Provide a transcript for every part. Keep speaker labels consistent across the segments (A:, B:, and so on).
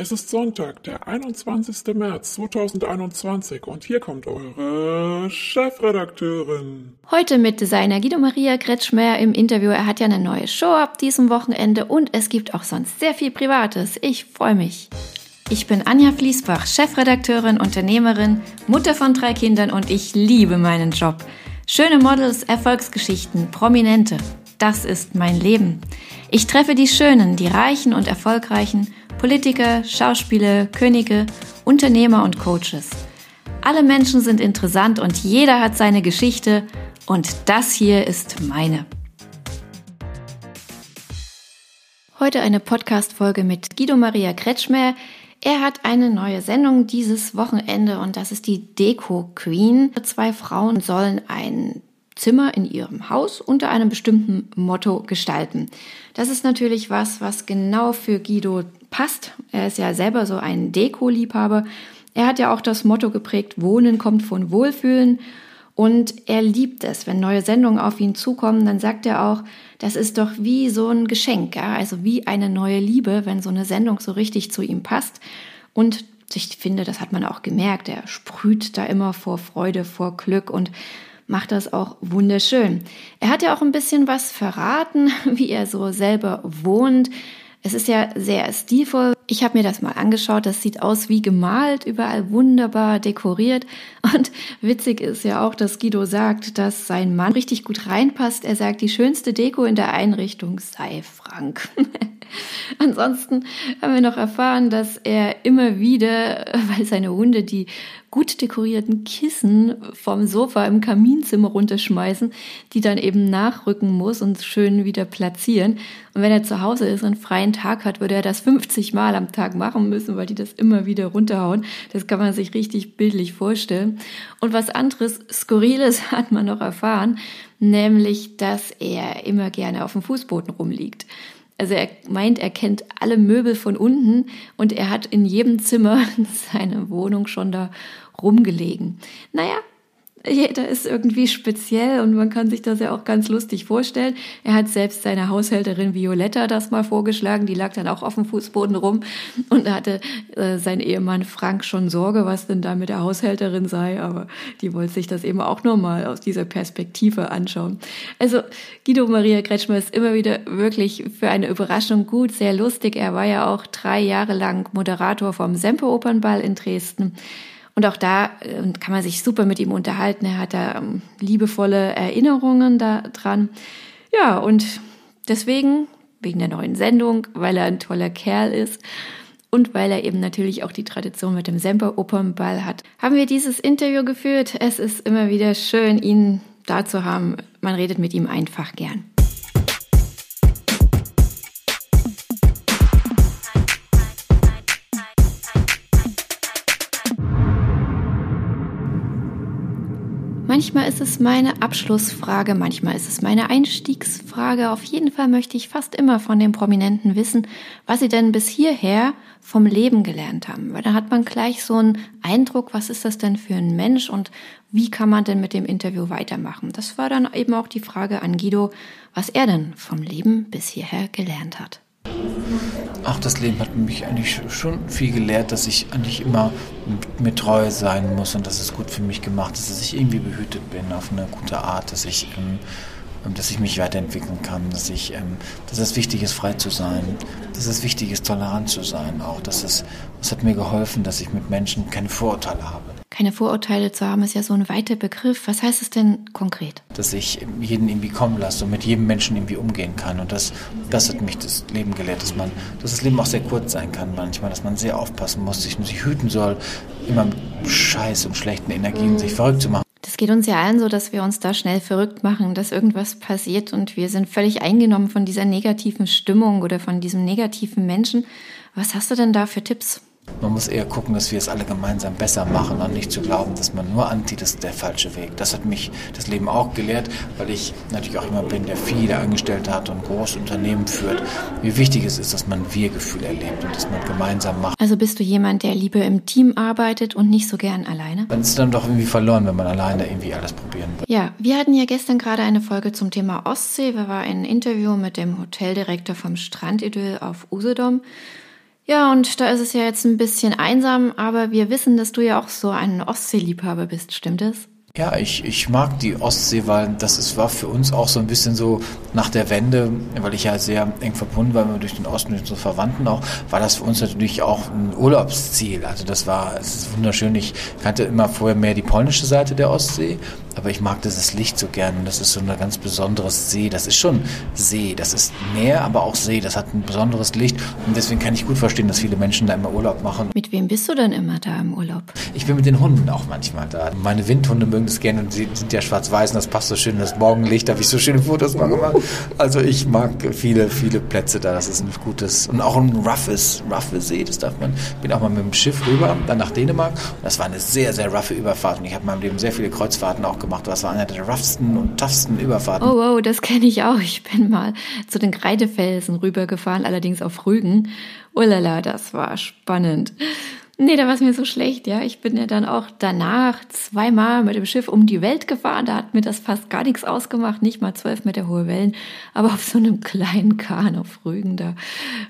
A: Es ist Sonntag, der 21. März 2021 und hier kommt eure Chefredakteurin.
B: Heute mit Designer Guido Maria Kretschmer im Interview. Er hat ja eine neue Show ab diesem Wochenende und es gibt auch sonst sehr viel Privates. Ich freue mich. Ich bin Anja Fließbach, Chefredakteurin, Unternehmerin, Mutter von drei Kindern und ich liebe meinen Job. Schöne Models, Erfolgsgeschichten, Prominente. Das ist mein Leben. Ich treffe die Schönen, die Reichen und Erfolgreichen Politiker, Schauspieler, Könige, Unternehmer und Coaches. Alle Menschen sind interessant und jeder hat seine Geschichte und das hier ist meine. Heute eine Podcast-Folge mit Guido Maria Kretschmer. Er hat eine neue Sendung dieses Wochenende und das ist die Deko Queen. Zwei Frauen sollen ein Zimmer in ihrem Haus unter einem bestimmten Motto gestalten. Das ist natürlich was, was genau für Guido passt. Er ist ja selber so ein Deko-Liebhaber. Er hat ja auch das Motto geprägt, Wohnen kommt von Wohlfühlen. Und er liebt es, wenn neue Sendungen auf ihn zukommen, dann sagt er auch, das ist doch wie so ein Geschenk, ja? also wie eine neue Liebe, wenn so eine Sendung so richtig zu ihm passt. Und ich finde, das hat man auch gemerkt, er sprüht da immer vor Freude, vor Glück und macht das auch wunderschön. Er hat ja auch ein bisschen was verraten, wie er so selber wohnt. Es ist ja sehr stilvoll. Ich habe mir das mal angeschaut. Das sieht aus wie gemalt, überall wunderbar dekoriert. Und witzig ist ja auch, dass Guido sagt, dass sein Mann richtig gut reinpasst. Er sagt, die schönste Deko in der Einrichtung sei Frank. Ansonsten haben wir noch erfahren, dass er immer wieder, weil seine Hunde die gut dekorierten Kissen vom Sofa im Kaminzimmer runterschmeißen, die dann eben nachrücken muss und schön wieder platzieren. Und wenn er zu Hause ist und freien Tag hat, würde er das 50 Mal am Tag machen müssen, weil die das immer wieder runterhauen. Das kann man sich richtig bildlich vorstellen. Und was anderes Skurriles hat man noch erfahren, nämlich, dass er immer gerne auf dem Fußboden rumliegt. Also er meint, er kennt alle Möbel von unten und er hat in jedem Zimmer seine Wohnung schon da rumgelegen. Naja, jeder ist irgendwie speziell und man kann sich das ja auch ganz lustig vorstellen. Er hat selbst seine Haushälterin Violetta das mal vorgeschlagen, die lag dann auch auf dem Fußboden rum und hatte äh, sein Ehemann Frank schon Sorge, was denn da mit der Haushälterin sei, aber die wollte sich das eben auch nochmal aus dieser Perspektive anschauen. Also Guido Maria Kretschmer ist immer wieder wirklich für eine Überraschung gut, sehr lustig. Er war ja auch drei Jahre lang Moderator vom Semper Opernball in Dresden. Und auch da äh, kann man sich super mit ihm unterhalten. Er hat da ähm, liebevolle Erinnerungen daran. Ja, und deswegen, wegen der neuen Sendung, weil er ein toller Kerl ist und weil er eben natürlich auch die Tradition mit dem Semper Opernball hat, haben wir dieses Interview geführt. Es ist immer wieder schön, ihn da zu haben. Man redet mit ihm einfach gern. Manchmal ist es meine Abschlussfrage, manchmal ist es meine Einstiegsfrage. Auf jeden Fall möchte ich fast immer von den Prominenten wissen, was sie denn bis hierher vom Leben gelernt haben. Weil da hat man gleich so einen Eindruck, was ist das denn für ein Mensch und wie kann man denn mit dem Interview weitermachen. Das war dann eben auch die Frage an Guido, was er denn vom Leben bis hierher gelernt hat.
C: Ach, das Leben hat mich eigentlich schon viel gelehrt, dass ich eigentlich immer mit treu sein muss und dass es gut für mich gemacht ist, dass ich irgendwie behütet bin auf eine gute Art, dass ich, ähm, ähm, dass ich mich weiterentwickeln kann, dass ich, ähm, dass es wichtig ist, frei zu sein, dass es wichtig ist, tolerant zu sein, auch, dass es, es hat mir geholfen, dass ich mit Menschen keine Vorurteile habe
B: keine Vorurteile zu haben, ist ja so ein weiter Begriff. Was heißt es denn konkret?
C: Dass ich jeden irgendwie kommen lasse und mit jedem Menschen irgendwie umgehen kann. Und das, das hat mich das Leben gelehrt, dass man, dass das Leben auch sehr kurz sein kann manchmal, dass man sehr aufpassen muss, sich, sich hüten soll, immer mit Scheiß und schlechten Energien sich verrückt zu machen.
B: Das geht uns ja allen so, dass wir uns da schnell verrückt machen, dass irgendwas passiert und wir sind völlig eingenommen von dieser negativen Stimmung oder von diesem negativen Menschen. Was hast du denn da für Tipps?
C: Man muss eher gucken, dass wir es alle gemeinsam besser machen und nicht zu glauben, dass man nur anzieht, das ist der falsche Weg. Das hat mich das Leben auch gelehrt, weil ich natürlich auch immer bin, der viele Angestellte hat und große Unternehmen führt. Wie wichtig es ist, dass man Wir-Gefühl erlebt und dass man gemeinsam macht.
B: Also bist du jemand, der lieber im Team arbeitet und nicht so gern alleine?
C: Dann ist dann doch irgendwie verloren, wenn man alleine irgendwie alles probieren will.
B: Ja, wir hatten ja gestern gerade eine Folge zum Thema Ostsee. Wir war ein Interview mit dem Hoteldirektor vom Strandidyll auf Usedom. Ja, und da ist es ja jetzt ein bisschen einsam, aber wir wissen, dass du ja auch so ein Ostseeliebhaber bist, stimmt es?
C: Ja, ich, ich mag die Ostsee, weil das ist, war für uns auch so ein bisschen so nach der Wende, weil ich ja sehr eng verbunden war durch den Osten, durch unsere Verwandten auch, war das für uns natürlich auch ein Urlaubsziel. Also das war, es ist wunderschön. Ich kannte immer vorher mehr die polnische Seite der Ostsee aber ich mag dieses Licht so gern. Das ist so ein ganz besonderes See. Das ist schon See. Das ist Meer, aber auch See. Das hat ein besonderes Licht. Und deswegen kann ich gut verstehen, dass viele Menschen da immer Urlaub machen.
B: Mit wem bist du denn immer da im Urlaub?
C: Ich bin mit den Hunden auch manchmal da. Meine Windhunde mögen das gerne und sie sind ja schwarz-weiß und das passt so schön in das Morgenlicht. Da habe ich so schöne Fotos mal gemacht. Also ich mag viele, viele Plätze da. Das ist ein gutes und auch ein roughes, roughe See. Das darf man. Ich bin auch mal mit dem Schiff rüber, dann nach Dänemark. Und das war eine sehr, sehr roughe Überfahrt. Und ich habe in meinem Leben sehr viele Kreuzfahrten auch gemacht. Das war eine der roughsten und toughsten Überfahrten.
B: Oh, wow, das kenne ich auch. Ich bin mal zu den Kreidefelsen rübergefahren, allerdings auf Rügen. Oh lala, das war spannend. Nee, da war es mir so schlecht, ja. Ich bin ja dann auch danach zweimal mit dem Schiff um die Welt gefahren. Da hat mir das fast gar nichts ausgemacht, nicht mal zwölf Meter hohe Wellen, aber auf so einem kleinen Kahn auf Rügen da.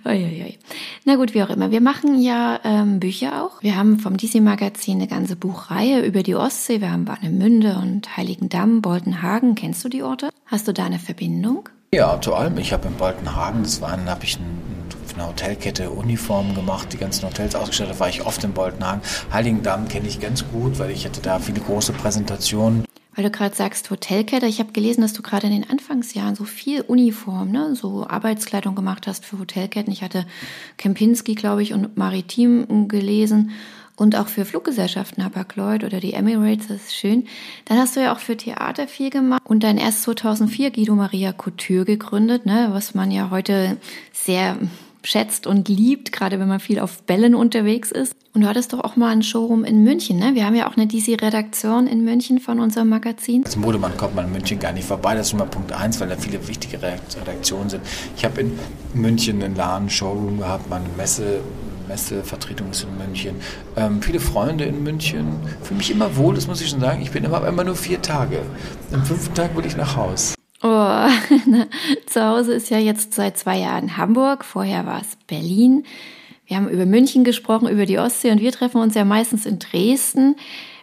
B: Uiuiui. Na gut, wie auch immer. Wir machen ja ähm, Bücher auch. Wir haben vom DC Magazin eine ganze Buchreihe über die Ostsee. Wir haben Warnemünde und Heiligendamm, Boltenhagen. Kennst du die Orte? Hast du da eine Verbindung?
C: Ja, zu allem. Ich habe in Boltenhagen, das war, habe ich ein einer Hotelkette Uniformen gemacht, die ganzen Hotels ausgestattet, war ich oft in Boltenhagen. Heiligendamm kenne ich ganz gut, weil ich hatte da viele große Präsentationen.
B: Weil du gerade sagst Hotelkette, ich habe gelesen, dass du gerade in den Anfangsjahren so viel Uniform, ne, so Arbeitskleidung gemacht hast für Hotelketten. Ich hatte Kempinski, glaube ich, und Maritim gelesen und auch für Fluggesellschaften, Hapag-Lloyd oder die Emirates, das ist schön. Dann hast du ja auch für Theater viel gemacht und dann erst 2004 Guido Maria Couture gegründet, ne, was man ja heute sehr schätzt und liebt, gerade wenn man viel auf Bällen unterwegs ist. Und du hattest doch auch mal ein Showroom in München, ne? Wir haben ja auch eine DC-Redaktion in München von unserem Magazin.
C: Als Modemann kommt man in München gar nicht vorbei. Das ist schon mal Punkt eins, weil da viele wichtige Redaktionen sind. Ich habe in München einen Laden, Showroom gehabt, meine Messe, Messevertretung ist in München. Ähm, viele Freunde in München. Für mich immer wohl, das muss ich schon sagen. Ich bin immer, immer nur vier Tage. Am fünften Tag will ich nach Haus.
B: Oh, zu Hause ist ja jetzt seit zwei Jahren Hamburg, vorher war es Berlin. Wir haben über München gesprochen, über die Ostsee und wir treffen uns ja meistens in Dresden.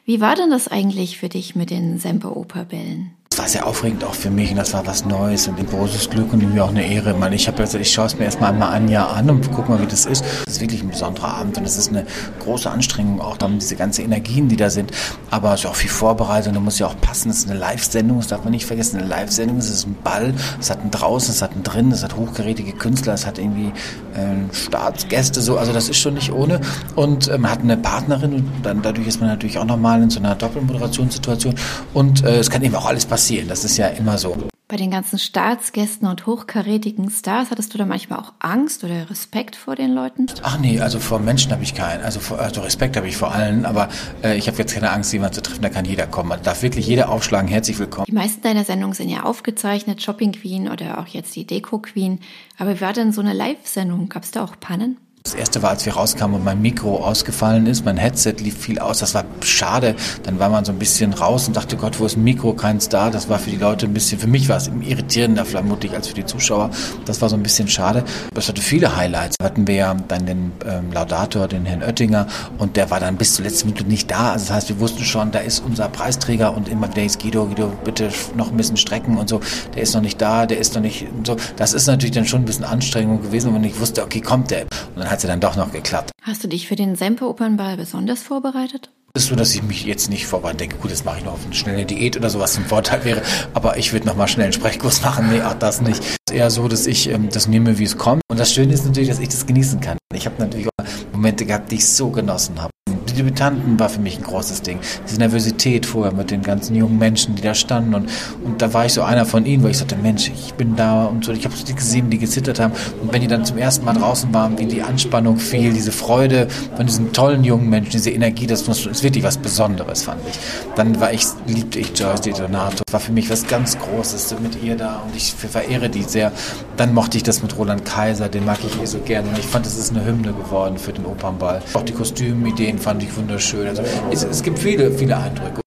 B: Wie war denn das eigentlich für dich mit den Semper-Operbällen?
C: Das war sehr aufregend auch für mich und das war was Neues und ein großes Glück und irgendwie auch eine Ehre. Ich, meine, ich habe also, ich schaue es mir erstmal einmal ein Jahr an und gucke mal, wie das ist. Das ist wirklich ein besonderer Abend und es ist eine große Anstrengung, auch dann diese ganzen Energien, die da sind. Aber es ist auch viel Vorbereitung, da muss ja auch passen. Es ist eine Live-Sendung, das darf man nicht vergessen. Eine Live-Sendung, es ist ein Ball, es hat einen draußen, es hat einen drin, es hat hochgerätige Künstler, es hat irgendwie äh, Staatsgäste, so. Also das ist schon nicht ohne. Und man hat eine Partnerin und dann dadurch ist man natürlich auch nochmal in so einer Doppelmoderationssituation. Und äh, es kann eben auch alles passieren passieren. Das ist ja immer so.
B: Bei den ganzen Staatsgästen und hochkarätigen Stars, hattest du da manchmal auch Angst oder Respekt vor den Leuten?
C: Ach nee, also vor Menschen habe ich keinen. Also, vor, also Respekt habe ich vor allen, aber äh, ich habe jetzt keine Angst, jemanden zu treffen, da kann jeder kommen. Da darf wirklich jeder aufschlagen, herzlich willkommen.
B: Die meisten deiner Sendungen sind ja aufgezeichnet, Shopping Queen oder auch jetzt die Deko Queen. Aber wie war denn so eine Live-Sendung? Gab es da auch Pannen?
C: Das erste war, als wir rauskamen und mein Mikro ausgefallen ist, mein Headset lief viel aus, das war schade. Dann war man so ein bisschen raus und dachte, Gott, wo ist ein Mikro, keins da. Das war für die Leute ein bisschen, für mich war es irritierender vermutlich als für die Zuschauer. Das war so ein bisschen schade. Es hatte viele Highlights. Hatten wir ja dann den ähm, Laudator, den Herrn Oettinger, und der war dann bis zur letzten Minute nicht da. Also das heißt, wir wussten schon, da ist unser Preisträger und immer der ist Guido, Guido, bitte noch ein bisschen strecken und so. Der ist noch nicht da, der ist noch nicht so. Das ist natürlich dann schon ein bisschen Anstrengung gewesen, wenn ich wusste, okay, kommt der. Und dann hat sie dann doch noch geklappt.
B: Hast du dich für den Semper-Opernball besonders vorbereitet?
C: Es ist so, dass ich mich jetzt nicht vorbereite, denke, gut, jetzt mache ich noch auf eine schnelle Diät oder sowas, was ein Vorteil wäre, aber ich würde noch mal schnell einen Sprechkurs machen. Nee, auch das nicht. Es ist eher so, dass ich ähm, das nehme, wie es kommt. Und das Schöne ist natürlich, dass ich das genießen kann. Ich habe natürlich auch Momente gehabt, die ich so genossen habe. Debütanten war für mich ein großes Ding. Diese Nervosität vorher mit den ganzen jungen Menschen, die da standen. Und, und da war ich so einer von ihnen, wo ich sagte, Mensch, ich bin da und so. Ich habe die gesehen, die gezittert haben. Und wenn die dann zum ersten Mal draußen waren, wie die Anspannung fiel, diese Freude von diesen tollen jungen Menschen, diese Energie, das ist wirklich was Besonderes, fand ich. Dann war ich, liebte ich Joyce Donato. War für mich was ganz Großes mit ihr da und ich verehre die sehr. Dann mochte ich das mit Roland Kaiser, den mag ich eh so gerne. Und ich fand, es ist eine Hymne geworden für den Opernball. Auch die Kostümideen fand ich wirklich wunderschön. Also es, es gibt viele, viele Eindrücke.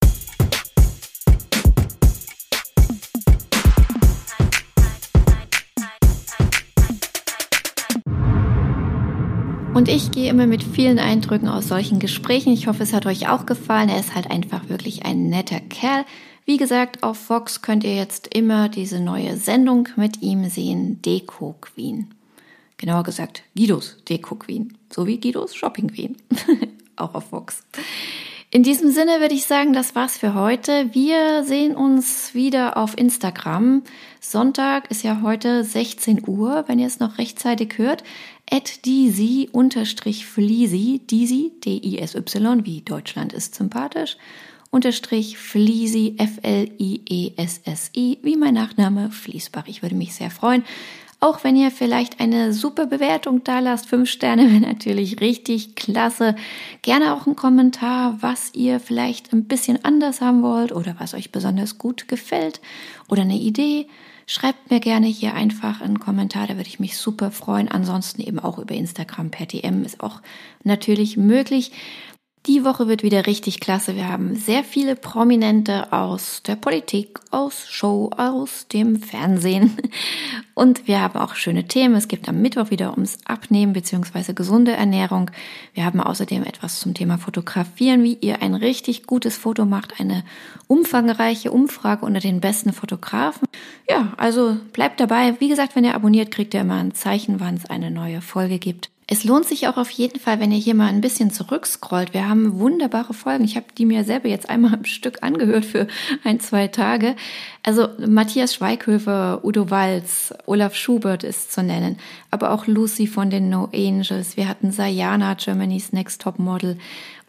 B: Und ich gehe immer mit vielen Eindrücken aus solchen Gesprächen. Ich hoffe, es hat euch auch gefallen. Er ist halt einfach wirklich ein netter Kerl. Wie gesagt, auf Vox könnt ihr jetzt immer diese neue Sendung mit ihm sehen, Deko Queen. Genauer gesagt, Guidos Deko Queen. So wie Guidos Shopping Queen. auch auf Vox. In diesem Sinne würde ich sagen, das war's für heute. Wir sehen uns wieder auf Instagram. Sonntag ist ja heute 16 Uhr, wenn ihr es noch rechtzeitig hört. At Deasy-Fleasy, Deasy, D-I-S-Y, wie Deutschland ist sympathisch, unterstrich Fleasy, F-L-I-E-S-S-I, wie mein Nachname Fließbach. Ich würde mich sehr freuen. Auch wenn ihr vielleicht eine super Bewertung da lasst, fünf Sterne wäre natürlich richtig klasse. Gerne auch einen Kommentar, was ihr vielleicht ein bisschen anders haben wollt oder was euch besonders gut gefällt oder eine Idee. Schreibt mir gerne hier einfach einen Kommentar, da würde ich mich super freuen. Ansonsten eben auch über Instagram per DM ist auch natürlich möglich. Die Woche wird wieder richtig klasse. Wir haben sehr viele Prominente aus der Politik, aus Show, aus dem Fernsehen. Und wir haben auch schöne Themen. Es gibt am Mittwoch wieder ums Abnehmen bzw. gesunde Ernährung. Wir haben außerdem etwas zum Thema Fotografieren, wie ihr ein richtig gutes Foto macht. Eine umfangreiche Umfrage unter den besten Fotografen. Ja, also bleibt dabei. Wie gesagt, wenn ihr abonniert, kriegt ihr immer ein Zeichen, wann es eine neue Folge gibt. Es lohnt sich auch auf jeden Fall, wenn ihr hier mal ein bisschen zurückscrollt. Wir haben wunderbare Folgen. Ich habe die mir selber jetzt einmal am Stück angehört für ein, zwei Tage. Also Matthias Schweighöfer, Udo Walz, Olaf Schubert ist zu nennen, aber auch Lucy von den No Angels. Wir hatten Sayana, Germany's Next Top Model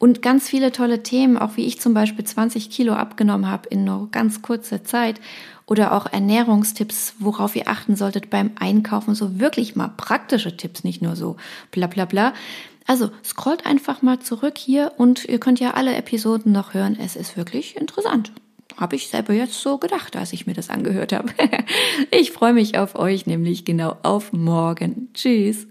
B: und ganz viele tolle Themen, auch wie ich zum Beispiel 20 Kilo abgenommen habe in nur ganz kurzer Zeit oder auch Ernährungstipps, worauf ihr achten solltet beim Einkaufen, so wirklich mal praktische Tipps, nicht nur so bla bla bla. Also scrollt einfach mal zurück hier und ihr könnt ja alle Episoden noch hören. Es ist wirklich interessant. Habe ich selber jetzt so gedacht, als ich mir das angehört habe. ich freue mich auf euch, nämlich genau auf morgen. Tschüss.